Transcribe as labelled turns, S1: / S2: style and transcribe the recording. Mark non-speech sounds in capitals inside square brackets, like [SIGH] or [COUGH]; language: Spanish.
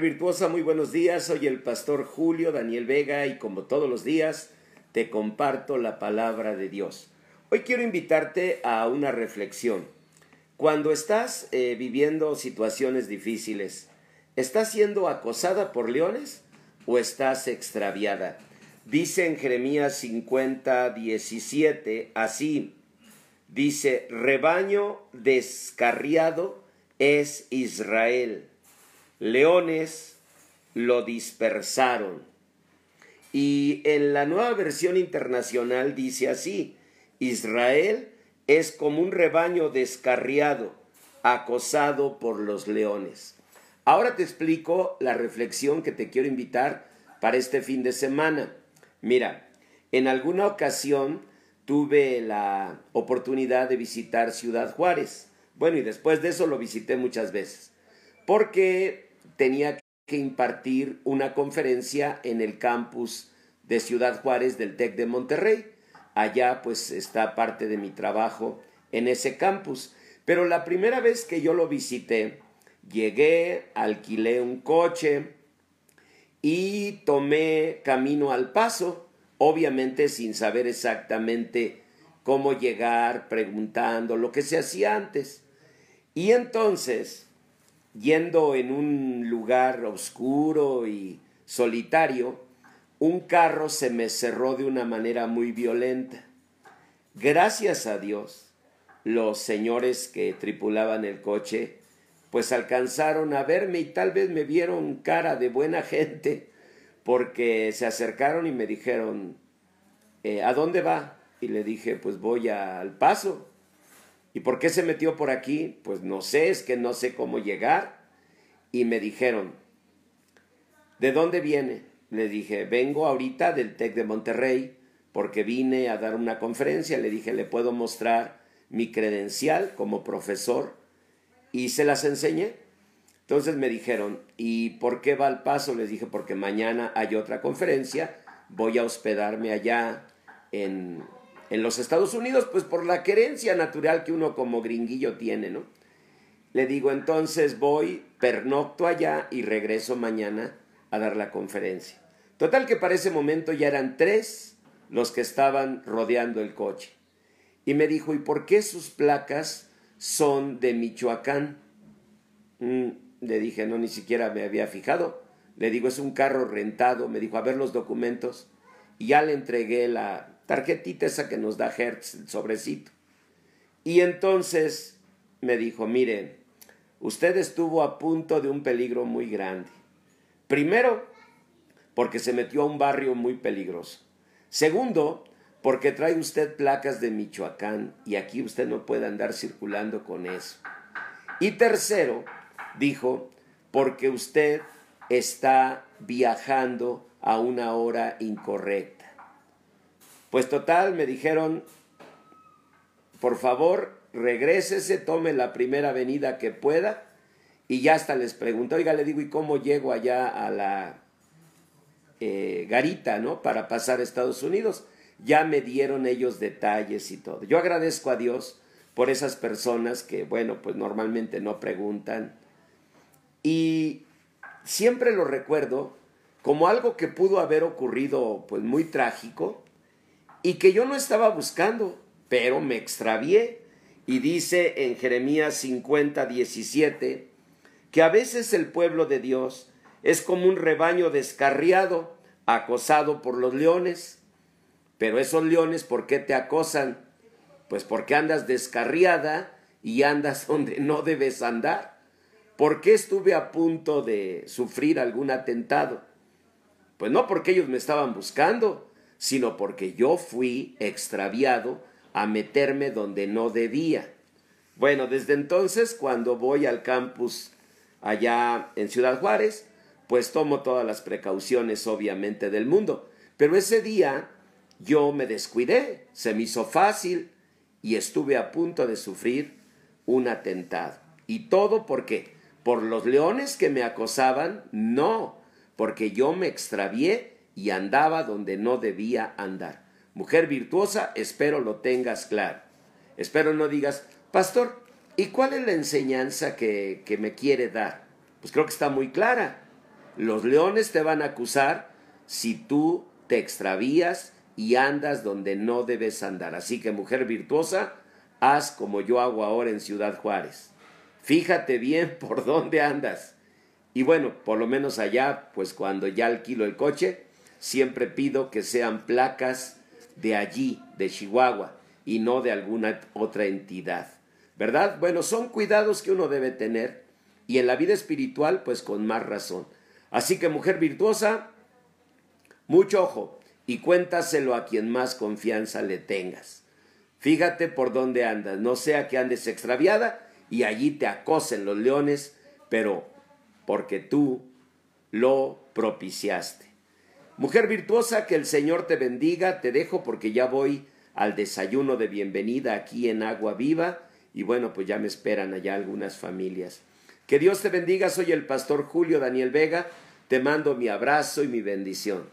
S1: Virtuosa, muy buenos días. Soy el pastor Julio Daniel Vega y como todos los días te comparto la palabra de Dios. Hoy quiero invitarte a una reflexión. Cuando estás eh, viviendo situaciones difíciles, ¿estás siendo acosada por leones o estás extraviada? Dice en Jeremías 50, 17, así, dice, rebaño descarriado es Israel leones lo dispersaron. Y en la nueva versión internacional dice así, Israel es como un rebaño descarriado, acosado por los leones. Ahora te explico la reflexión que te quiero invitar para este fin de semana. Mira, en alguna ocasión tuve la oportunidad de visitar Ciudad Juárez. Bueno, y después de eso lo visité muchas veces. Porque tenía que impartir una conferencia en el campus de Ciudad Juárez del TEC de Monterrey. Allá pues está parte de mi trabajo en ese campus. Pero la primera vez que yo lo visité, llegué, alquilé un coche y tomé camino al paso, obviamente sin saber exactamente cómo llegar, preguntando lo que se hacía antes. Y entonces yendo en un lugar oscuro y solitario, un carro se me cerró de una manera muy violenta. Gracias a Dios, los señores que tripulaban el coche, pues alcanzaron a verme y tal vez me vieron cara de buena gente, porque se acercaron y me dijeron, eh, ¿a dónde va? Y le dije, pues voy al paso. ¿Y por qué se metió por aquí? Pues no sé, es que no sé cómo llegar. Y me dijeron, ¿de dónde viene? Le dije, vengo ahorita del TEC de Monterrey porque vine a dar una conferencia. Le dije, ¿le puedo mostrar mi credencial como profesor? Y se las enseñé. Entonces me dijeron, ¿y por qué va al paso? Les dije, porque mañana hay otra conferencia, voy a hospedarme allá en, en los Estados Unidos, pues por la querencia natural que uno como gringuillo tiene, ¿no? Le digo, entonces voy, pernocto allá y regreso mañana a dar la conferencia. Total que para ese momento ya eran tres los que estaban rodeando el coche. Y me dijo, ¿y por qué sus placas son de Michoacán? Mm, le dije, no, ni siquiera me había fijado. Le digo, es un carro rentado. Me dijo, a ver los documentos. Y ya le entregué la tarjetita esa que nos da Hertz, el sobrecito. Y entonces me dijo, miren, usted estuvo a punto de un peligro muy grande. Primero, porque se metió a un barrio muy peligroso. Segundo, porque trae usted placas de Michoacán y aquí usted no puede andar circulando con eso. Y tercero, dijo, porque usted está viajando a una hora incorrecta. Pues total, me dijeron, por favor, regrésese, tome la primera avenida que pueda y ya hasta les pregunto, oiga, le digo, ¿y cómo llego allá a la eh, garita, ¿no? Para pasar a Estados Unidos. Ya me dieron ellos detalles y todo. Yo agradezco a Dios por esas personas que, bueno, pues normalmente no preguntan. Y siempre lo recuerdo como algo que pudo haber ocurrido, pues muy trágico, y que yo no estaba buscando, pero me extravié y dice en Jeremías 50, 17, que a veces el pueblo de Dios es como un rebaño descarriado, acosado por los leones. Pero esos leones, ¿por qué te acosan? Pues porque andas descarriada y andas donde no debes andar. ¿Por qué estuve a punto de sufrir algún atentado? Pues no porque ellos me estaban buscando, sino porque yo fui extraviado a meterme donde no debía. Bueno, desde entonces, cuando voy al campus allá en Ciudad Juárez, pues tomo todas las precauciones, obviamente, del mundo. Pero ese día yo me descuidé, se me hizo fácil y estuve a punto de sufrir un atentado. ¿Y todo por qué? ¿Por los leones que me acosaban? No, porque yo me extravié y andaba donde no debía andar. Mujer virtuosa, espero lo tengas claro. Espero no digas, pastor, ¿y cuál es la enseñanza que, que me quiere dar? Pues creo que está muy clara. Los leones te van a acusar si tú te extravías y andas donde no debes andar. Así que mujer virtuosa, haz como yo hago ahora en Ciudad Juárez. Fíjate bien [LAUGHS] por dónde andas. Y bueno, por lo menos allá, pues cuando ya alquilo el coche, siempre pido que sean placas de allí, de Chihuahua, y no de alguna otra entidad. ¿Verdad? Bueno, son cuidados que uno debe tener y en la vida espiritual, pues con más razón. Así que mujer virtuosa, mucho ojo y cuéntaselo a quien más confianza le tengas. Fíjate por dónde andas, no sea que andes extraviada y allí te acosen los leones, pero porque tú lo propiciaste. Mujer virtuosa, que el Señor te bendiga, te dejo porque ya voy al desayuno de bienvenida aquí en Agua Viva y bueno, pues ya me esperan allá algunas familias. Que Dios te bendiga, soy el pastor Julio Daniel Vega, te mando mi abrazo y mi bendición.